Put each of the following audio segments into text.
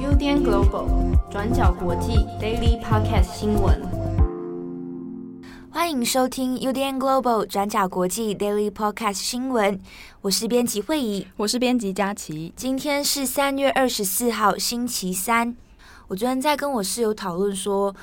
UDN Global 转角国际 Daily Podcast 新闻，欢迎收听 UDN Global 转角国际 Daily Podcast 新闻。我是编辑惠仪，我是编辑佳琪。今天是三月二十四号，星期三。我昨天在跟我室友讨论说，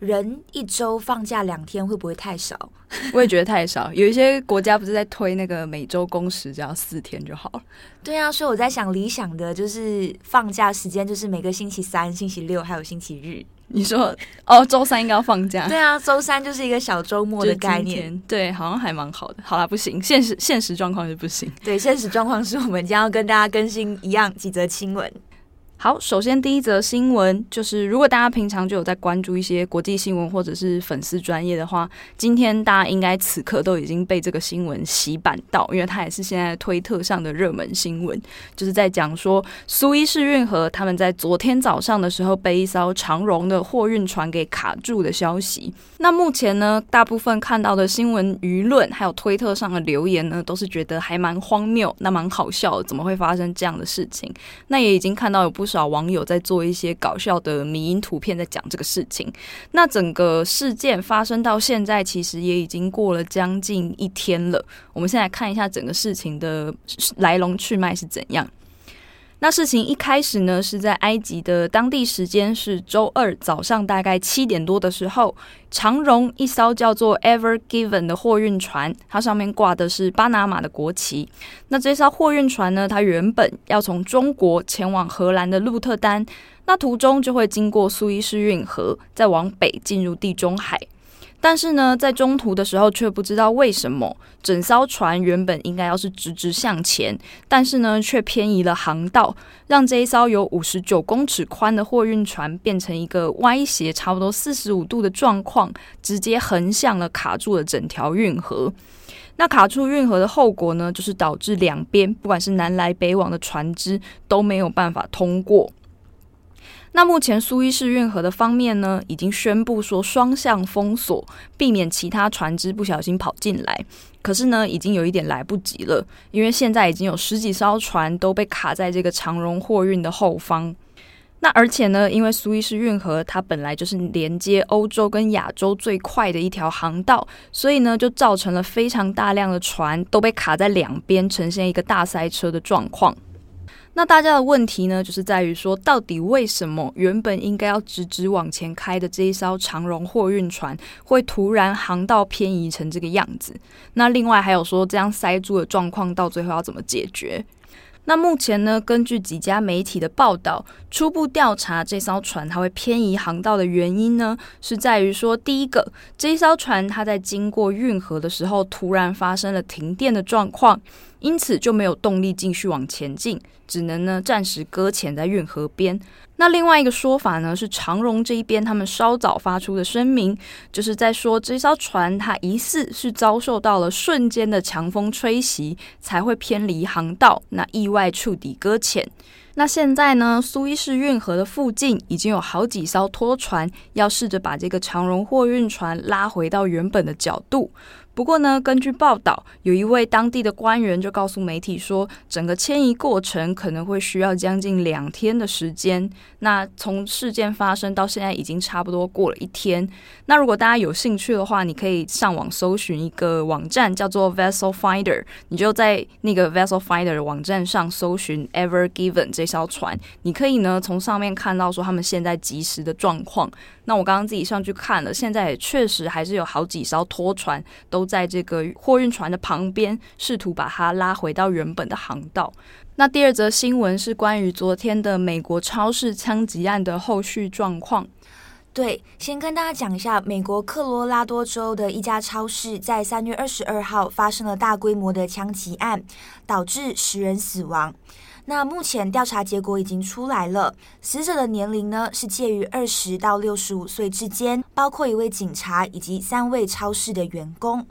人一周放假两天会不会太少？我也觉得太少。有一些国家不是在推那个每周工时只要四天就好了。对啊，所以我在想，理想的就是放假时间就是每个星期三、星期六还有星期日。你说哦，周三应该要放假？对啊，周三就是一个小周末的概念。对，好像还蛮好的。好啦，不行，现实现实状况是不行。对，现实状况是我们将要跟大家更新一样几则新闻。好，首先第一则新闻就是，如果大家平常就有在关注一些国际新闻或者是粉丝专业的话，今天大家应该此刻都已经被这个新闻洗版到，因为它也是现在推特上的热门新闻，就是在讲说苏伊士运河他们在昨天早上的时候被一艘长荣的货运船给卡住的消息。那目前呢，大部分看到的新闻舆论还有推特上的留言呢，都是觉得还蛮荒谬，那蛮好笑，怎么会发生这样的事情？那也已经看到有不少网友在做一些搞笑的迷因图片，在讲这个事情。那整个事件发生到现在，其实也已经过了将近一天了。我们先来看一下整个事情的来龙去脉是怎样。那事情一开始呢，是在埃及的当地时间是周二早上大概七点多的时候，长荣一艘叫做 Ever Given 的货运船，它上面挂的是巴拿马的国旗。那这艘货运船呢，它原本要从中国前往荷兰的鹿特丹，那途中就会经过苏伊士运河，再往北进入地中海。但是呢，在中途的时候，却不知道为什么，整艘船原本应该要是直直向前，但是呢，却偏移了航道，让这一艘有五十九公尺宽的货运船变成一个歪斜差不多四十五度的状况，直接横向了卡住了整条运河。那卡住运河的后果呢，就是导致两边不管是南来北往的船只都没有办法通过。那目前苏伊士运河的方面呢，已经宣布说双向封锁，避免其他船只不小心跑进来。可是呢，已经有一点来不及了，因为现在已经有十几艘船都被卡在这个长荣货运的后方。那而且呢，因为苏伊士运河它本来就是连接欧洲跟亚洲最快的一条航道，所以呢，就造成了非常大量的船都被卡在两边，呈现一个大塞车的状况。那大家的问题呢，就是在于说，到底为什么原本应该要直直往前开的这一艘长荣货运船，会突然航道偏移成这个样子？那另外还有说，这样塞住的状况到最后要怎么解决？那目前呢，根据几家媒体的报道，初步调查这艘船它会偏移航道的原因呢，是在于说，第一个，这一艘船它在经过运河的时候，突然发生了停电的状况。因此就没有动力继续往前进，只能呢暂时搁浅在运河边。那另外一个说法呢，是长荣这一边他们稍早发出的声明，就是在说这艘船它疑似是遭受到了瞬间的强风吹袭，才会偏离航道，那意外触底搁浅。那现在呢，苏伊士运河的附近已经有好几艘拖船要试着把这个长荣货运船拉回到原本的角度。不过呢，根据报道，有一位当地的官员就告诉媒体说，整个迁移过程可能会需要将近两天的时间。那从事件发生到现在，已经差不多过了一天。那如果大家有兴趣的话，你可以上网搜寻一个网站，叫做 Vessel Finder，你就在那个 Vessel Finder 的网站上搜寻 Ever Given 这艘船，你可以呢从上面看到说他们现在即时的状况。那我刚刚自己上去看了，现在也确实还是有好几艘拖船都在这个货运船的旁边，试图把它拉回到原本的航道。那第二则新闻是关于昨天的美国超市枪击案的后续状况。对，先跟大家讲一下，美国科罗拉多州的一家超市在三月二十二号发生了大规模的枪击案，导致十人死亡。那目前调查结果已经出来了，死者的年龄呢是介于二十到六十五岁之间，包括一位警察以及三位超市的员工。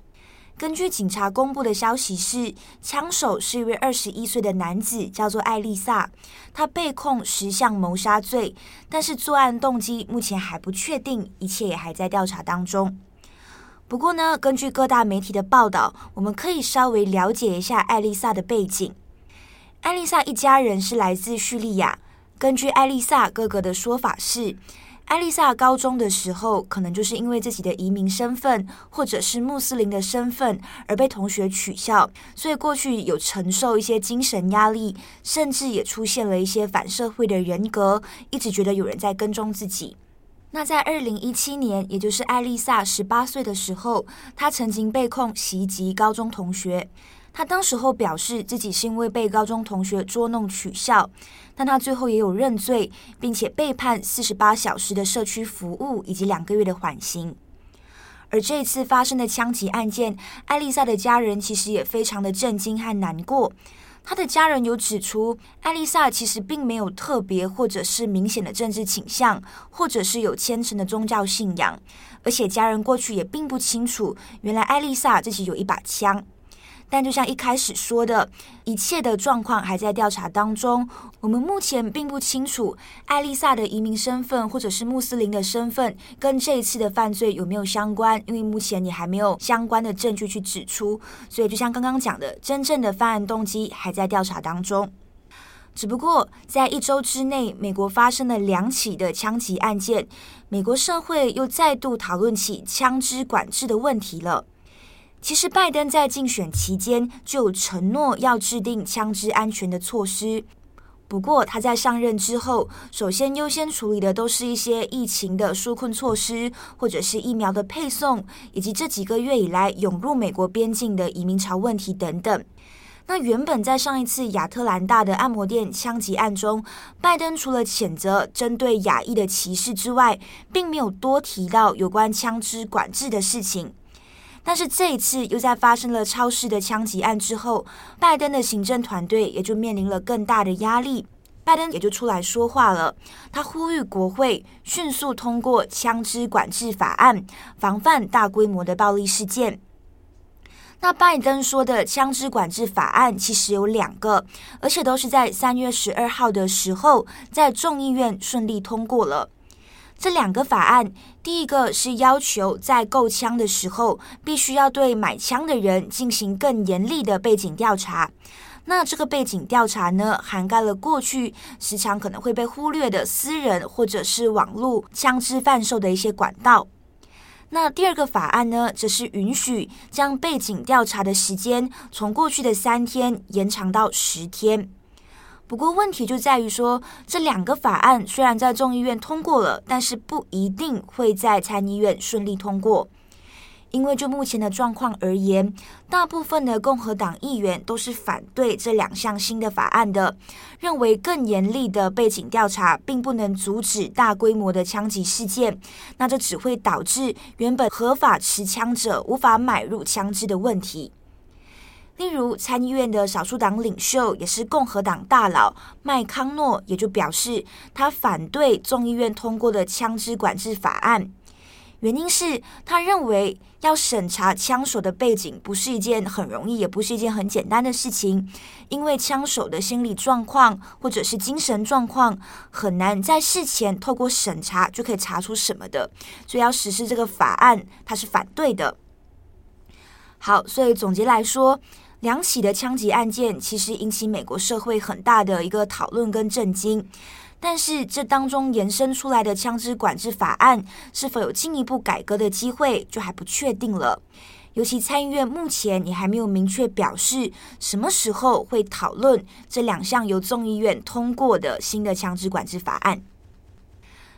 根据警察公布的消息是，枪手是一位二十一岁的男子，叫做艾丽萨，他被控十项谋杀罪，但是作案动机目前还不确定，一切也还在调查当中。不过呢，根据各大媒体的报道，我们可以稍微了解一下艾丽萨的背景。艾丽萨一家人是来自叙利亚。根据艾丽萨哥哥的说法是，艾丽萨高中的时候，可能就是因为自己的移民身份或者是穆斯林的身份而被同学取笑，所以过去有承受一些精神压力，甚至也出现了一些反社会的人格，一直觉得有人在跟踪自己。那在二零一七年，也就是艾丽萨十八岁的时候，她曾经被控袭击高中同学。他当时候表示自己是因为被高中同学捉弄取笑，但他最后也有认罪，并且被判四十八小时的社区服务以及两个月的缓刑。而这次发生的枪击案件，艾丽萨的家人其实也非常的震惊和难过。他的家人有指出，艾丽萨其实并没有特别或者是明显的政治倾向，或者是有虔诚的宗教信仰，而且家人过去也并不清楚，原来艾丽萨自己有一把枪。但就像一开始说的，一切的状况还在调查当中。我们目前并不清楚艾丽萨的移民身份或者是穆斯林的身份跟这一次的犯罪有没有相关，因为目前也还没有相关的证据去指出。所以就像刚刚讲的，真正的犯案动机还在调查当中。只不过在一周之内，美国发生了两起的枪击案件，美国社会又再度讨论起枪支管制的问题了。其实，拜登在竞选期间就承诺要制定枪支安全的措施。不过，他在上任之后，首先优先处理的都是一些疫情的纾困措施，或者是疫苗的配送，以及这几个月以来涌入美国边境的移民潮问题等等。那原本在上一次亚特兰大的按摩店枪击案中，拜登除了谴责针对亚裔的歧视之外，并没有多提到有关枪支管制的事情。但是这一次又在发生了超市的枪击案之后，拜登的行政团队也就面临了更大的压力。拜登也就出来说话了，他呼吁国会迅速通过枪支管制法案，防范大规模的暴力事件。那拜登说的枪支管制法案其实有两个，而且都是在三月十二号的时候在众议院顺利通过了。这两个法案，第一个是要求在购枪的时候，必须要对买枪的人进行更严厉的背景调查。那这个背景调查呢，涵盖了过去时常可能会被忽略的私人或者是网络枪支贩售的一些管道。那第二个法案呢，则是允许将背景调查的时间从过去的三天延长到十天。不过问题就在于说，这两个法案虽然在众议院通过了，但是不一定会在参议院顺利通过。因为就目前的状况而言，大部分的共和党议员都是反对这两项新的法案的，认为更严厉的背景调查并不能阻止大规模的枪击事件，那这只会导致原本合法持枪者无法买入枪支的问题。例如，参议院的少数党领袖也是共和党大佬麦康诺，也就表示他反对众议院通过的枪支管制法案。原因是他认为要审查枪手的背景不是一件很容易，也不是一件很简单的事情，因为枪手的心理状况或者是精神状况很难在事前透过审查就可以查出什么的，所以要实施这个法案，他是反对的。好，所以总结来说。两起的枪击案件其实引起美国社会很大的一个讨论跟震惊，但是这当中延伸出来的枪支管制法案是否有进一步改革的机会，就还不确定了。尤其参议院目前也还没有明确表示什么时候会讨论这两项由众议院通过的新的枪支管制法案。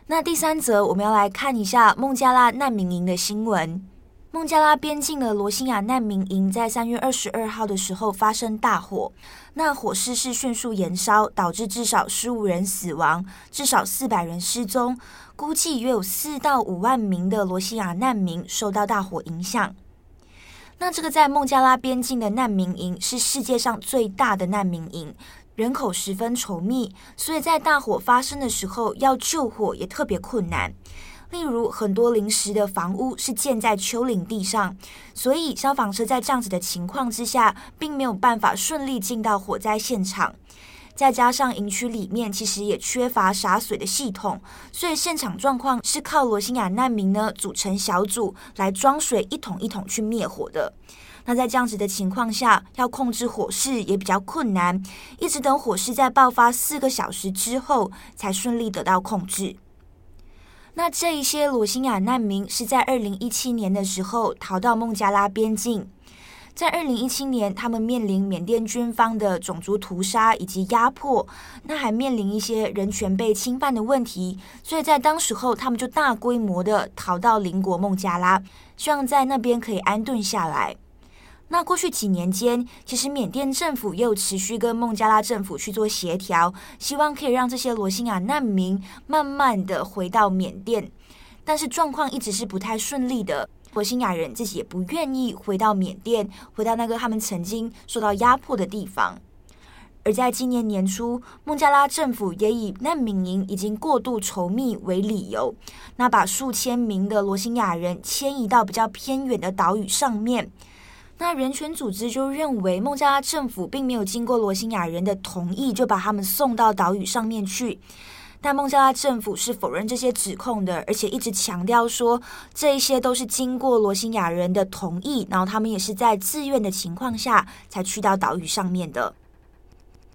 那第三则，我们要来看一下孟加拉难民营的新闻。孟加拉边境的罗兴亚难民营在三月二十二号的时候发生大火，那火势是迅速延烧，导致至少十五人死亡，至少四百人失踪，估计约有四到五万名的罗兴亚难民受到大火影响。那这个在孟加拉边境的难民营是世界上最大的难民营，人口十分稠密，所以在大火发生的时候要救火也特别困难。例如，很多临时的房屋是建在丘陵地上，所以消防车在这样子的情况之下，并没有办法顺利进到火灾现场。再加上营区里面其实也缺乏洒水的系统，所以现场状况是靠罗兴亚难民呢组成小组来装水，一桶一桶去灭火的。那在这样子的情况下，要控制火势也比较困难，一直等火势在爆发四个小时之后，才顺利得到控制。那这一些罗兴亚难民是在二零一七年的时候逃到孟加拉边境。在二零一七年，他们面临缅甸军方的种族屠杀以及压迫，那还面临一些人权被侵犯的问题，所以在当时候，他们就大规模的逃到邻国孟加拉，希望在那边可以安顿下来。那过去几年间，其实缅甸政府又持续跟孟加拉政府去做协调，希望可以让这些罗兴亚难民慢慢的回到缅甸，但是状况一直是不太顺利的。罗兴亚人自己也不愿意回到缅甸，回到那个他们曾经受到压迫的地方。而在今年年初，孟加拉政府也以难民营已经过度稠密为理由，那把数千名的罗兴亚人迁移到比较偏远的岛屿上面。那人权组织就认为，孟加拉政府并没有经过罗兴亚人的同意，就把他们送到岛屿上面去。但孟加拉政府是否认这些指控的，而且一直强调说，这一些都是经过罗兴亚人的同意，然后他们也是在自愿的情况下才去到岛屿上面的。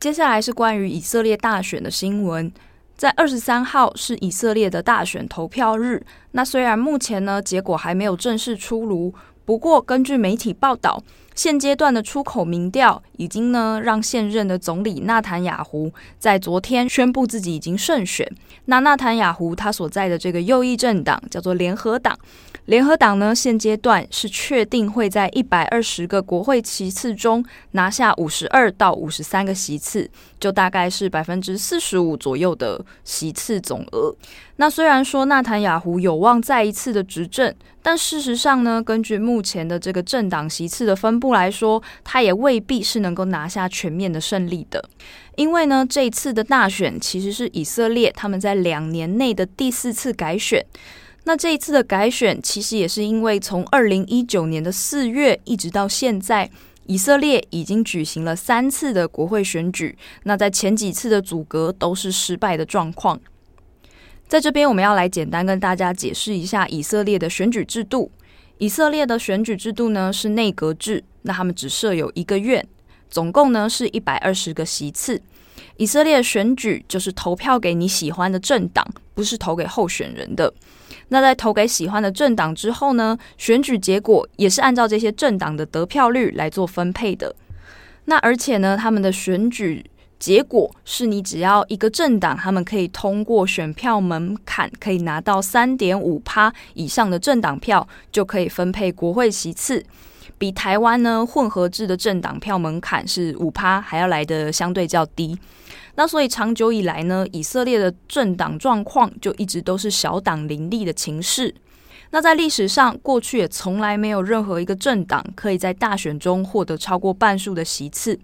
接下来是关于以色列大选的新闻，在二十三号是以色列的大选投票日。那虽然目前呢结果还没有正式出炉，不过根据媒体报道。现阶段的出口民调已经呢，让现任的总理纳坦雅胡在昨天宣布自己已经胜选。那纳坦雅胡他所在的这个右翼政党叫做联合党，联合党呢现阶段是确定会在一百二十个国会席次中拿下五十二到五十三个席次，就大概是百分之四十五左右的席次总额。那虽然说纳坦雅胡有望再一次的执政，但事实上呢，根据目前的这个政党席次的分布来说，他也未必是能够拿下全面的胜利的。因为呢，这一次的大选其实是以色列他们在两年内的第四次改选。那这一次的改选，其实也是因为从二零一九年的四月一直到现在，以色列已经举行了三次的国会选举。那在前几次的组阁都是失败的状况。在这边，我们要来简单跟大家解释一下以色列的选举制度。以色列的选举制度呢是内阁制，那他们只设有一个院，总共呢是一百二十个席次。以色列选举就是投票给你喜欢的政党，不是投给候选人的。那在投给喜欢的政党之后呢，选举结果也是按照这些政党的得票率来做分配的。那而且呢，他们的选举。结果是你只要一个政党，他们可以通过选票门槛，可以拿到三点五趴以上的政党票，就可以分配国会席次。比台湾呢混合制的政党票门槛是五趴还要来的相对较低。那所以长久以来呢，以色列的政党状况就一直都是小党林立的情势。那在历史上，过去也从来没有任何一个政党可以在大选中获得超过半数的席次。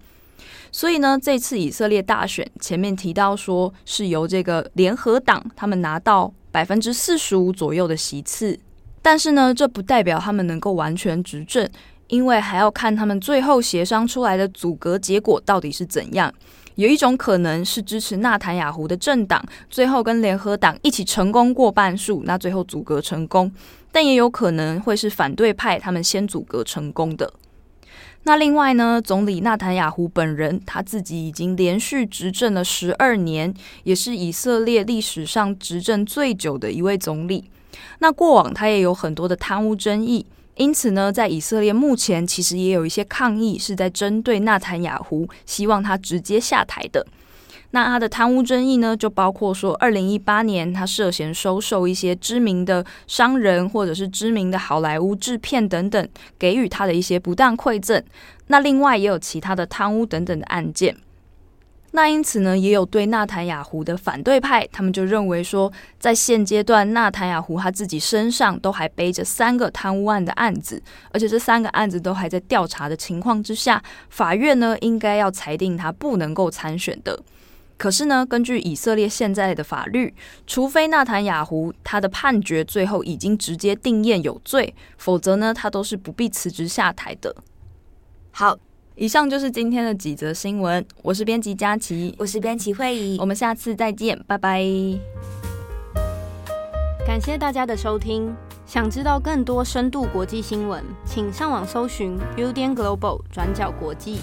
所以呢，这次以色列大选前面提到说是由这个联合党他们拿到百分之四十五左右的席次，但是呢，这不代表他们能够完全执政，因为还要看他们最后协商出来的组阁结果到底是怎样。有一种可能是支持纳坦雅胡的政党最后跟联合党一起成功过半数，那最后组阁成功，但也有可能会是反对派他们先组阁成功的。那另外呢，总理纳坦雅胡本人他自己已经连续执政了十二年，也是以色列历史上执政最久的一位总理。那过往他也有很多的贪污争议，因此呢，在以色列目前其实也有一些抗议是在针对纳坦雅胡，希望他直接下台的。那他的贪污争议呢，就包括说，二零一八年他涉嫌收受一些知名的商人或者是知名的好莱坞制片等等，给予他的一些不当馈赠。那另外也有其他的贪污等等的案件。那因此呢，也有对纳坦雅胡的反对派，他们就认为说，在现阶段，纳坦雅胡他自己身上都还背着三个贪污案的案子，而且这三个案子都还在调查的情况之下，法院呢应该要裁定他不能够参选的。可是呢，根据以色列现在的法律，除非纳坦雅胡他的判决最后已经直接定验有罪，否则呢，他都是不必辞职下台的。好，以上就是今天的几则新闻。我是编辑佳琪，我是编辑慧仪，我们下次再见，拜拜。感谢大家的收听。想知道更多深度国际新闻，请上网搜寻 Udan Global 转角国际。